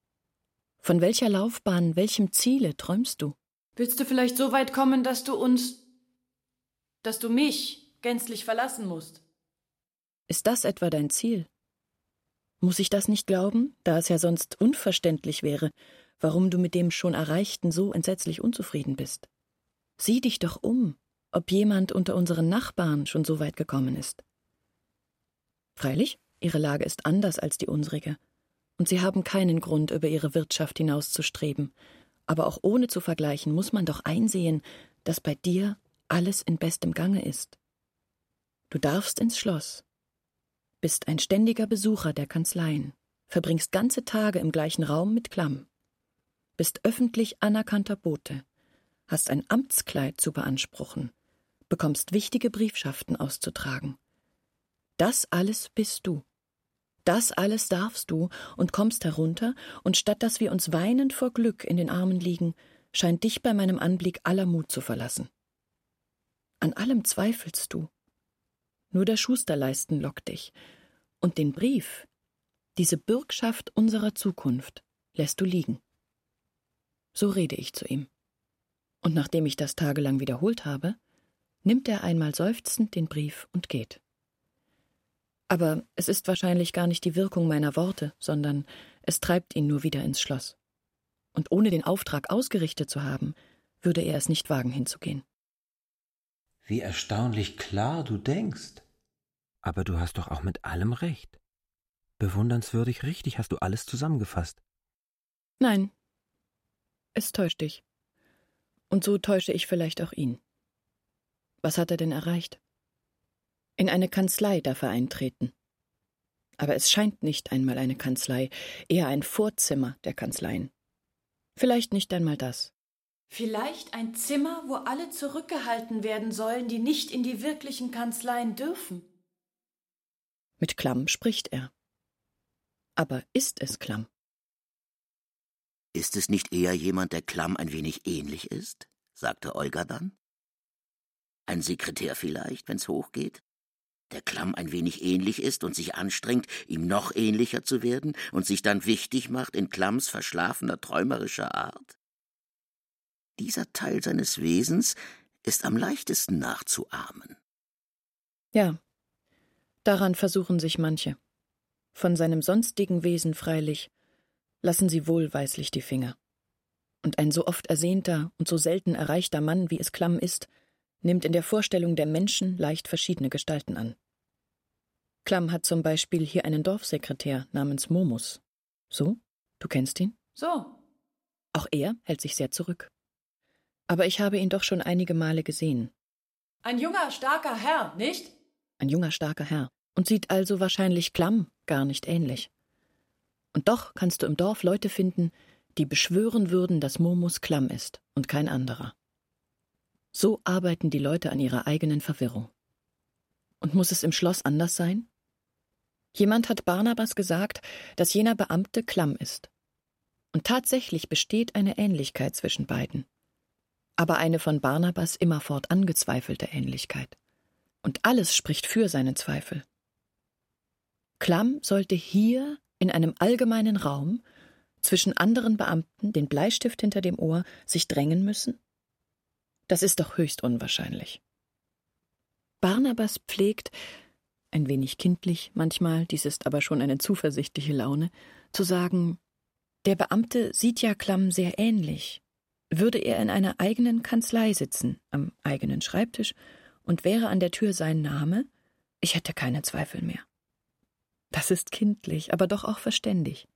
Von welcher Laufbahn, welchem Ziele träumst du? Willst du vielleicht so weit kommen, dass du uns dass du mich gänzlich verlassen musst? Ist das etwa dein Ziel? Muss ich das nicht glauben, da es ja sonst unverständlich wäre, warum du mit dem schon Erreichten so entsetzlich unzufrieden bist? Sieh dich doch um, ob jemand unter unseren Nachbarn schon so weit gekommen ist. Freilich, ihre Lage ist anders als die unsrige. Und sie haben keinen Grund, über ihre Wirtschaft hinauszustreben. Aber auch ohne zu vergleichen muss man doch einsehen, dass bei dir alles in bestem Gange ist. Du darfst ins Schloss, bist ein ständiger Besucher der Kanzleien, verbringst ganze Tage im gleichen Raum mit Klamm, bist öffentlich anerkannter Bote, hast ein Amtskleid zu beanspruchen, bekommst wichtige Briefschaften auszutragen. Das alles bist du. Das alles darfst du und kommst herunter, und statt dass wir uns weinend vor Glück in den Armen liegen, scheint dich bei meinem Anblick aller Mut zu verlassen. An allem zweifelst du. Nur der Schusterleisten lockt dich. Und den Brief, diese Bürgschaft unserer Zukunft, lässt du liegen. So rede ich zu ihm. Und nachdem ich das tagelang wiederholt habe, nimmt er einmal seufzend den Brief und geht. Aber es ist wahrscheinlich gar nicht die Wirkung meiner Worte, sondern es treibt ihn nur wieder ins Schloss. Und ohne den Auftrag ausgerichtet zu haben, würde er es nicht wagen hinzugehen. Wie erstaunlich klar du denkst. Aber du hast doch auch mit allem recht. Bewundernswürdig richtig hast du alles zusammengefasst. Nein, es täuscht dich. Und so täusche ich vielleicht auch ihn. Was hat er denn erreicht? In eine Kanzlei darf er eintreten. Aber es scheint nicht einmal eine Kanzlei, eher ein Vorzimmer der Kanzleien. Vielleicht nicht einmal das. Vielleicht ein Zimmer, wo alle zurückgehalten werden sollen, die nicht in die wirklichen Kanzleien dürfen. Mit Klamm spricht er. Aber ist es Klamm? Ist es nicht eher jemand, der Klamm ein wenig ähnlich ist? sagte Olga dann. Ein Sekretär vielleicht, wenn's hochgeht? Der Klamm ein wenig ähnlich ist und sich anstrengt, ihm noch ähnlicher zu werden und sich dann wichtig macht in Klamms verschlafener, träumerischer Art? Dieser Teil seines Wesens ist am leichtesten nachzuahmen. Ja, daran versuchen sich manche. Von seinem sonstigen Wesen freilich lassen sie wohlweislich die Finger. Und ein so oft ersehnter und so selten erreichter Mann, wie es Klamm ist, nimmt in der Vorstellung der Menschen leicht verschiedene Gestalten an. Klamm hat zum Beispiel hier einen Dorfsekretär namens Momus. So? Du kennst ihn? So. Auch er hält sich sehr zurück aber ich habe ihn doch schon einige Male gesehen. Ein junger, starker Herr, nicht? Ein junger, starker Herr. Und sieht also wahrscheinlich Klamm gar nicht ähnlich. Und doch kannst du im Dorf Leute finden, die beschwören würden, dass Momus Klamm ist und kein anderer. So arbeiten die Leute an ihrer eigenen Verwirrung. Und muss es im Schloss anders sein? Jemand hat Barnabas gesagt, dass jener Beamte Klamm ist. Und tatsächlich besteht eine Ähnlichkeit zwischen beiden aber eine von Barnabas immerfort angezweifelte Ähnlichkeit. Und alles spricht für seine Zweifel. Klamm sollte hier in einem allgemeinen Raum zwischen anderen Beamten, den Bleistift hinter dem Ohr, sich drängen müssen? Das ist doch höchst unwahrscheinlich. Barnabas pflegt, ein wenig kindlich manchmal, dies ist aber schon eine zuversichtliche Laune, zu sagen, der Beamte sieht ja Klamm sehr ähnlich, würde er in einer eigenen Kanzlei sitzen, am eigenen Schreibtisch, und wäre an der Tür sein Name, ich hätte keine Zweifel mehr. Das ist kindlich, aber doch auch verständig.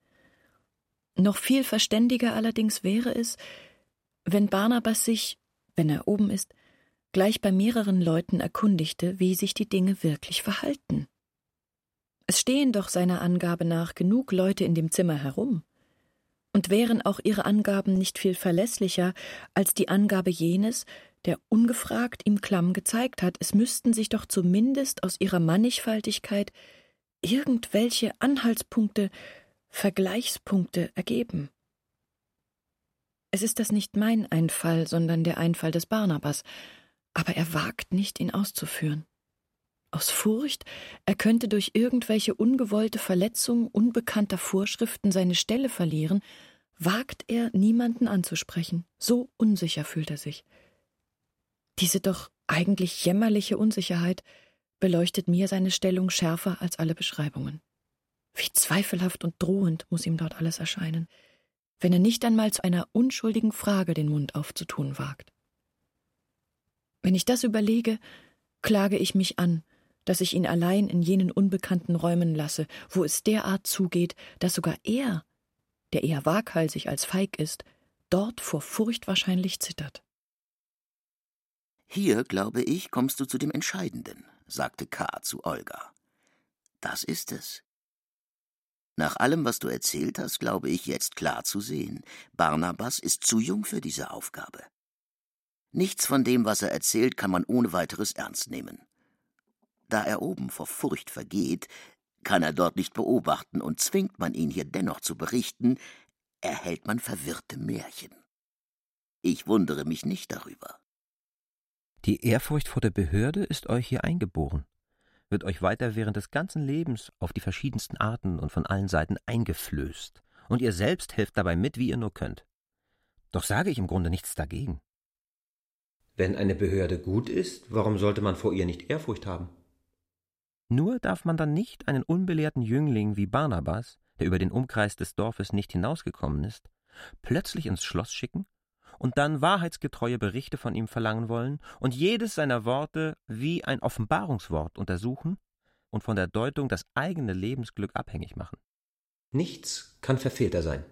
Noch viel verständiger allerdings wäre es, wenn Barnabas sich, wenn er oben ist, gleich bei mehreren Leuten erkundigte, wie sich die Dinge wirklich verhalten. Es stehen doch seiner Angabe nach genug Leute in dem Zimmer herum und wären auch ihre Angaben nicht viel verlässlicher als die Angabe jenes, der ungefragt ihm Klamm gezeigt hat, es müssten sich doch zumindest aus ihrer Mannigfaltigkeit irgendwelche Anhaltspunkte, Vergleichspunkte ergeben. Es ist das nicht mein Einfall, sondern der Einfall des Barnabas, aber er wagt nicht, ihn auszuführen. Aus Furcht, er könnte durch irgendwelche ungewollte Verletzung unbekannter Vorschriften seine Stelle verlieren, wagt er niemanden anzusprechen. So unsicher fühlt er sich. Diese doch eigentlich jämmerliche Unsicherheit beleuchtet mir seine Stellung schärfer als alle Beschreibungen. Wie zweifelhaft und drohend muss ihm dort alles erscheinen, wenn er nicht einmal zu einer unschuldigen Frage den Mund aufzutun wagt. Wenn ich das überlege, klage ich mich an, dass ich ihn allein in jenen unbekannten Räumen lasse, wo es derart zugeht, dass sogar er, der eher waghalsig als feig ist, dort vor Furcht wahrscheinlich zittert. Hier, glaube ich, kommst du zu dem Entscheidenden, sagte K. zu Olga. Das ist es. Nach allem, was du erzählt hast, glaube ich jetzt klar zu sehen, Barnabas ist zu jung für diese Aufgabe. Nichts von dem, was er erzählt, kann man ohne weiteres ernst nehmen. Da er oben vor Furcht vergeht, kann er dort nicht beobachten, und zwingt man ihn hier dennoch zu berichten, erhält man verwirrte Märchen. Ich wundere mich nicht darüber. Die Ehrfurcht vor der Behörde ist euch hier eingeboren wird euch weiter während des ganzen Lebens auf die verschiedensten Arten und von allen Seiten eingeflößt, und ihr selbst helft dabei mit, wie ihr nur könnt. Doch sage ich im Grunde nichts dagegen. Wenn eine Behörde gut ist, warum sollte man vor ihr nicht Ehrfurcht haben? Nur darf man dann nicht einen unbelehrten Jüngling wie Barnabas, der über den Umkreis des Dorfes nicht hinausgekommen ist, plötzlich ins Schloss schicken und dann wahrheitsgetreue Berichte von ihm verlangen wollen und jedes seiner Worte wie ein Offenbarungswort untersuchen und von der Deutung das eigene Lebensglück abhängig machen. Nichts kann verfehlter sein.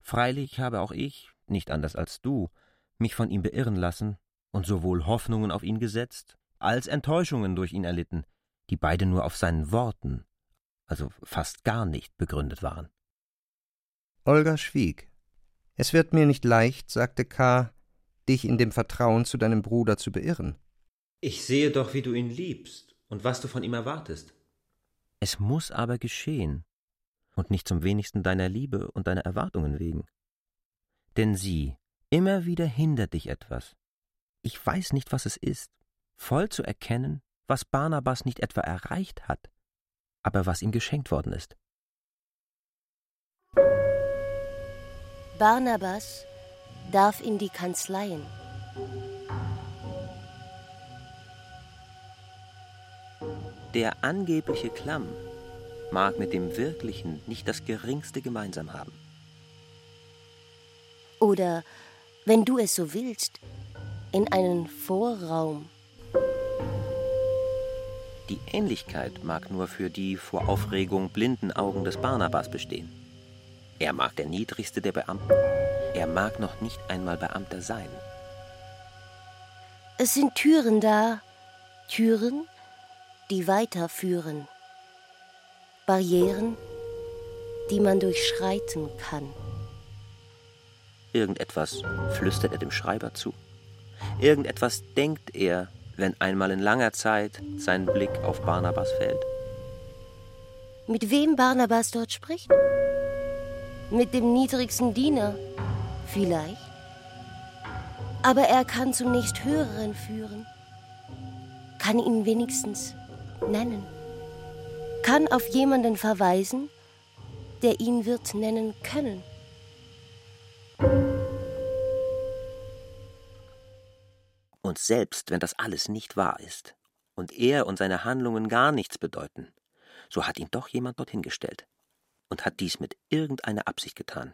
Freilich habe auch ich, nicht anders als du, mich von ihm beirren lassen und sowohl Hoffnungen auf ihn gesetzt, als Enttäuschungen durch ihn erlitten, die beide nur auf seinen Worten, also fast gar nicht begründet waren. Olga schwieg. Es wird mir nicht leicht, sagte K., dich in dem Vertrauen zu deinem Bruder zu beirren. Ich sehe doch, wie du ihn liebst und was du von ihm erwartest. Es muss aber geschehen, und nicht zum wenigsten deiner Liebe und deiner Erwartungen wegen. Denn sieh, immer wieder hindert dich etwas. Ich weiß nicht, was es ist, voll zu erkennen, was Barnabas nicht etwa erreicht hat, aber was ihm geschenkt worden ist. Barnabas darf in die Kanzleien. Der angebliche Klamm mag mit dem Wirklichen nicht das geringste gemeinsam haben. Oder, wenn du es so willst, in einen Vorraum. Die Ähnlichkeit mag nur für die vor Aufregung blinden Augen des Barnabas bestehen. Er mag der niedrigste der Beamten. Er mag noch nicht einmal Beamter sein. Es sind Türen da, Türen, die weiterführen. Barrieren, die man durchschreiten kann. Irgendetwas flüstert er dem Schreiber zu. Irgendetwas denkt er, wenn einmal in langer Zeit sein Blick auf Barnabas fällt. Mit wem Barnabas dort spricht? Mit dem niedrigsten Diener, vielleicht. Aber er kann zum nächsthöheren führen, kann ihn wenigstens nennen, kann auf jemanden verweisen, der ihn wird nennen können. Und selbst wenn das alles nicht wahr ist und er und seine Handlungen gar nichts bedeuten, so hat ihn doch jemand dorthin gestellt, und hat dies mit irgendeiner Absicht getan.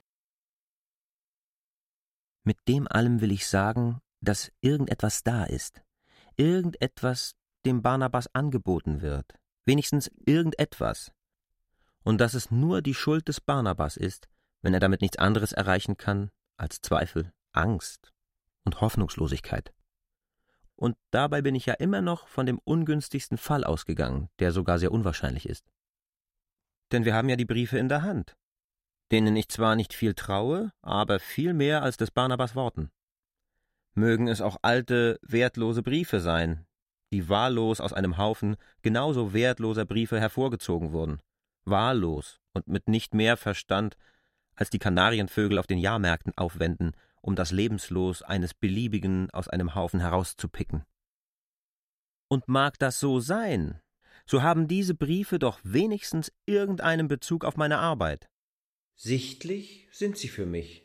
Mit dem allem will ich sagen, dass irgendetwas da ist, irgendetwas dem Barnabas angeboten wird, wenigstens irgendetwas, und dass es nur die Schuld des Barnabas ist, wenn er damit nichts anderes erreichen kann als Zweifel, Angst und Hoffnungslosigkeit. Und dabei bin ich ja immer noch von dem ungünstigsten Fall ausgegangen, der sogar sehr unwahrscheinlich ist denn wir haben ja die Briefe in der Hand, denen ich zwar nicht viel traue, aber viel mehr als des Barnabas Worten. Mögen es auch alte, wertlose Briefe sein, die wahllos aus einem Haufen genauso wertloser Briefe hervorgezogen wurden, wahllos und mit nicht mehr Verstand, als die Kanarienvögel auf den Jahrmärkten aufwenden, um das Lebenslos eines beliebigen aus einem Haufen herauszupicken. Und mag das so sein, so haben diese Briefe doch wenigstens irgendeinen Bezug auf meine Arbeit. Sichtlich sind sie für mich.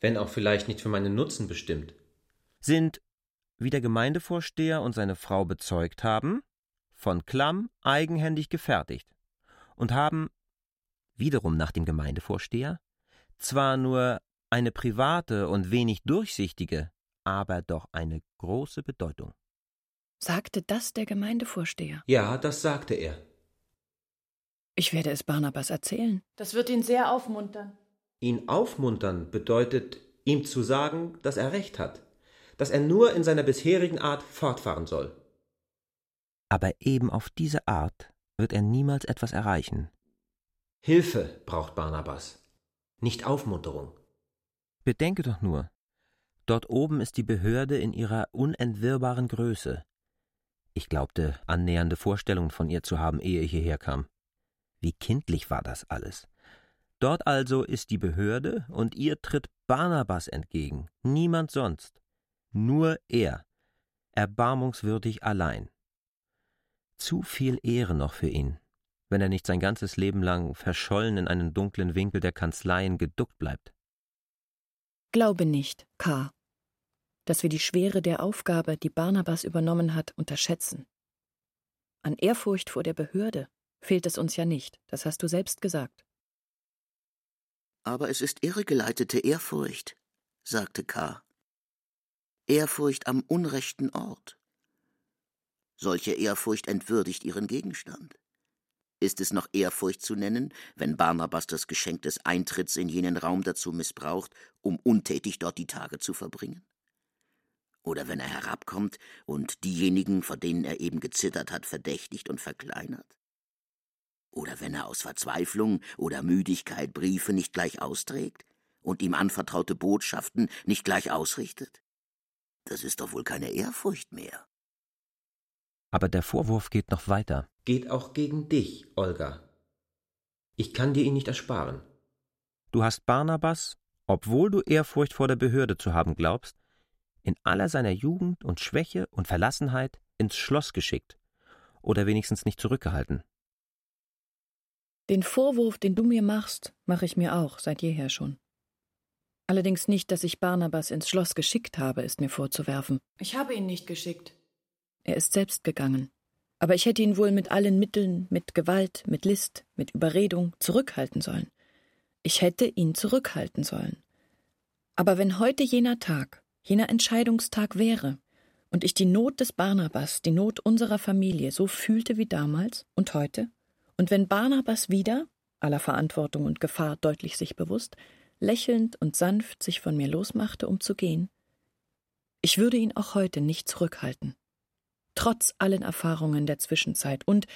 Wenn auch vielleicht nicht für meinen Nutzen bestimmt. Sind, wie der Gemeindevorsteher und seine Frau bezeugt haben, von Klamm eigenhändig gefertigt und haben, wiederum nach dem Gemeindevorsteher, zwar nur eine private und wenig durchsichtige, aber doch eine große Bedeutung. Sagte das der Gemeindevorsteher? Ja, das sagte er. Ich werde es Barnabas erzählen. Das wird ihn sehr aufmuntern. Ihn aufmuntern bedeutet, ihm zu sagen, dass er recht hat, dass er nur in seiner bisherigen Art fortfahren soll. Aber eben auf diese Art wird er niemals etwas erreichen. Hilfe braucht Barnabas, nicht Aufmunterung. Bedenke doch nur, dort oben ist die Behörde in ihrer unentwirrbaren Größe. Ich glaubte, annähernde Vorstellungen von ihr zu haben, ehe ich hierher kam. Wie kindlich war das alles. Dort also ist die Behörde, und ihr tritt Barnabas entgegen, niemand sonst. Nur er, erbarmungswürdig allein. Zu viel Ehre noch für ihn, wenn er nicht sein ganzes Leben lang verschollen in einen dunklen Winkel der Kanzleien geduckt bleibt. Glaube nicht, K., dass wir die Schwere der Aufgabe, die Barnabas übernommen hat, unterschätzen. An Ehrfurcht vor der Behörde fehlt es uns ja nicht, das hast du selbst gesagt. Aber es ist irregeleitete Ehrfurcht, sagte K. Ehrfurcht am unrechten Ort. Solche Ehrfurcht entwürdigt ihren Gegenstand. Ist es noch Ehrfurcht zu nennen, wenn Barnabas das Geschenk des Eintritts in jenen Raum dazu missbraucht, um untätig dort die Tage zu verbringen? Oder wenn er herabkommt und diejenigen, vor denen er eben gezittert hat, verdächtigt und verkleinert? Oder wenn er aus Verzweiflung oder Müdigkeit Briefe nicht gleich austrägt und ihm anvertraute Botschaften nicht gleich ausrichtet? Das ist doch wohl keine Ehrfurcht mehr. Aber der Vorwurf geht noch weiter. Geht auch gegen dich, Olga. Ich kann dir ihn nicht ersparen. Du hast Barnabas, obwohl du Ehrfurcht vor der Behörde zu haben glaubst, in aller seiner Jugend und Schwäche und Verlassenheit ins Schloss geschickt oder wenigstens nicht zurückgehalten. Den Vorwurf, den du mir machst, mache ich mir auch seit jeher schon. Allerdings nicht, dass ich Barnabas ins Schloss geschickt habe, ist mir vorzuwerfen. Ich habe ihn nicht geschickt. Er ist selbst gegangen. Aber ich hätte ihn wohl mit allen Mitteln, mit Gewalt, mit List, mit Überredung zurückhalten sollen. Ich hätte ihn zurückhalten sollen. Aber wenn heute jener Tag, jener Entscheidungstag wäre, und ich die Not des Barnabas, die Not unserer Familie so fühlte wie damals und heute, und wenn Barnabas wieder, aller Verantwortung und Gefahr deutlich sich bewusst, lächelnd und sanft sich von mir losmachte, um zu gehen, ich würde ihn auch heute nicht zurückhalten. Trotz allen Erfahrungen der Zwischenzeit und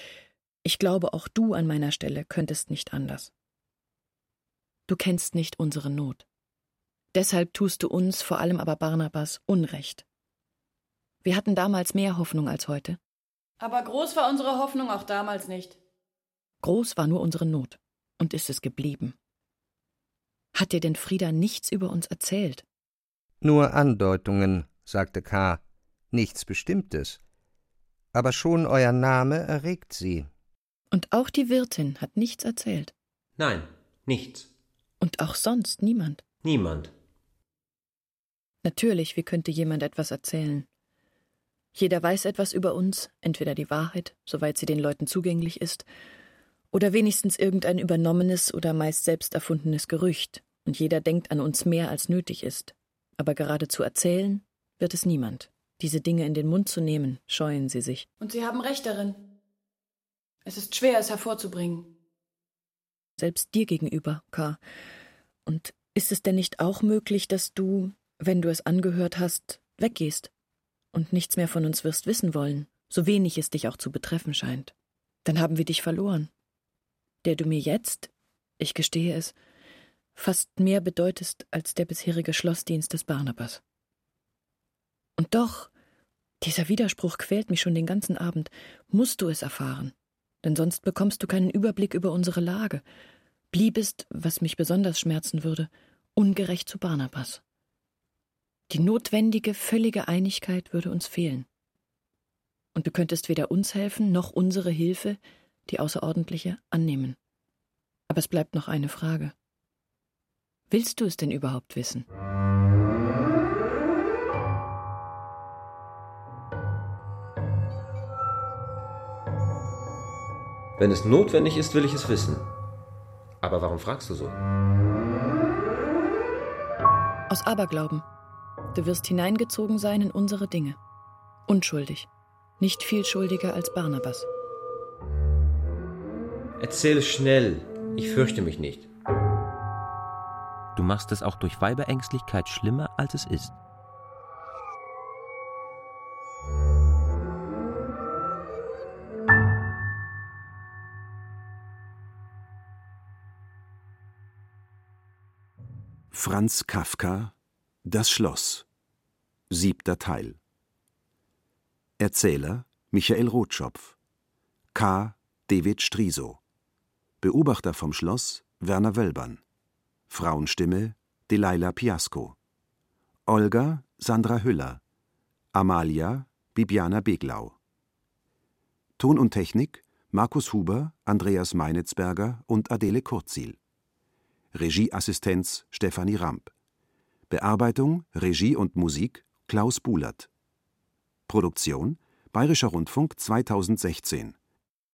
ich glaube, auch du an meiner Stelle könntest nicht anders. Du kennst nicht unsere Not. Deshalb tust du uns, vor allem aber Barnabas, Unrecht. Wir hatten damals mehr Hoffnung als heute. Aber groß war unsere Hoffnung auch damals nicht. Groß war nur unsere Not und ist es geblieben. Hat dir denn Frieda nichts über uns erzählt? Nur Andeutungen, sagte K., nichts Bestimmtes. Aber schon euer Name erregt sie. Und auch die Wirtin hat nichts erzählt. Nein, nichts. Und auch sonst niemand. Niemand. Natürlich, wie könnte jemand etwas erzählen? Jeder weiß etwas über uns, entweder die Wahrheit, soweit sie den Leuten zugänglich ist, oder wenigstens irgendein übernommenes oder meist selbst erfundenes Gerücht, und jeder denkt an uns mehr als nötig ist. Aber gerade zu erzählen wird es niemand. Diese Dinge in den Mund zu nehmen, scheuen sie sich. Und Sie haben recht darin. Es ist schwer, es hervorzubringen. Selbst dir gegenüber, K. Und ist es denn nicht auch möglich, dass du, wenn du es angehört hast, weggehst und nichts mehr von uns wirst wissen wollen, so wenig es dich auch zu betreffen scheint? Dann haben wir dich verloren der du mir jetzt, ich gestehe es, fast mehr bedeutest als der bisherige Schlossdienst des Barnabas. Und doch, dieser Widerspruch quält mich schon den ganzen Abend, musst du es erfahren, denn sonst bekommst du keinen Überblick über unsere Lage, bliebest, was mich besonders schmerzen würde, ungerecht zu Barnabas. Die notwendige, völlige Einigkeit würde uns fehlen. Und du könntest weder uns helfen noch unsere Hilfe, die außerordentliche, annehmen. Aber es bleibt noch eine Frage. Willst du es denn überhaupt wissen? Wenn es notwendig ist, will ich es wissen. Aber warum fragst du so? Aus Aberglauben. Du wirst hineingezogen sein in unsere Dinge. Unschuldig. nicht viel schuldiger als Barnabas. Erzähl schnell, ich fürchte mich nicht. Du machst es auch durch Weiberängstlichkeit schlimmer, als es ist. Franz Kafka Das Schloss. Siebter Teil. Erzähler Michael Rotschopf. K. David Striso. Beobachter vom Schloss Werner Wölbern Frauenstimme Delilah Piasco. Olga Sandra Hüller. Amalia Bibiana Beglau. Ton und Technik Markus Huber, Andreas Meinitzberger und Adele Kurzil. Regieassistenz Stefanie Ramp. Bearbeitung, Regie und Musik Klaus Bulert. Produktion Bayerischer Rundfunk 2016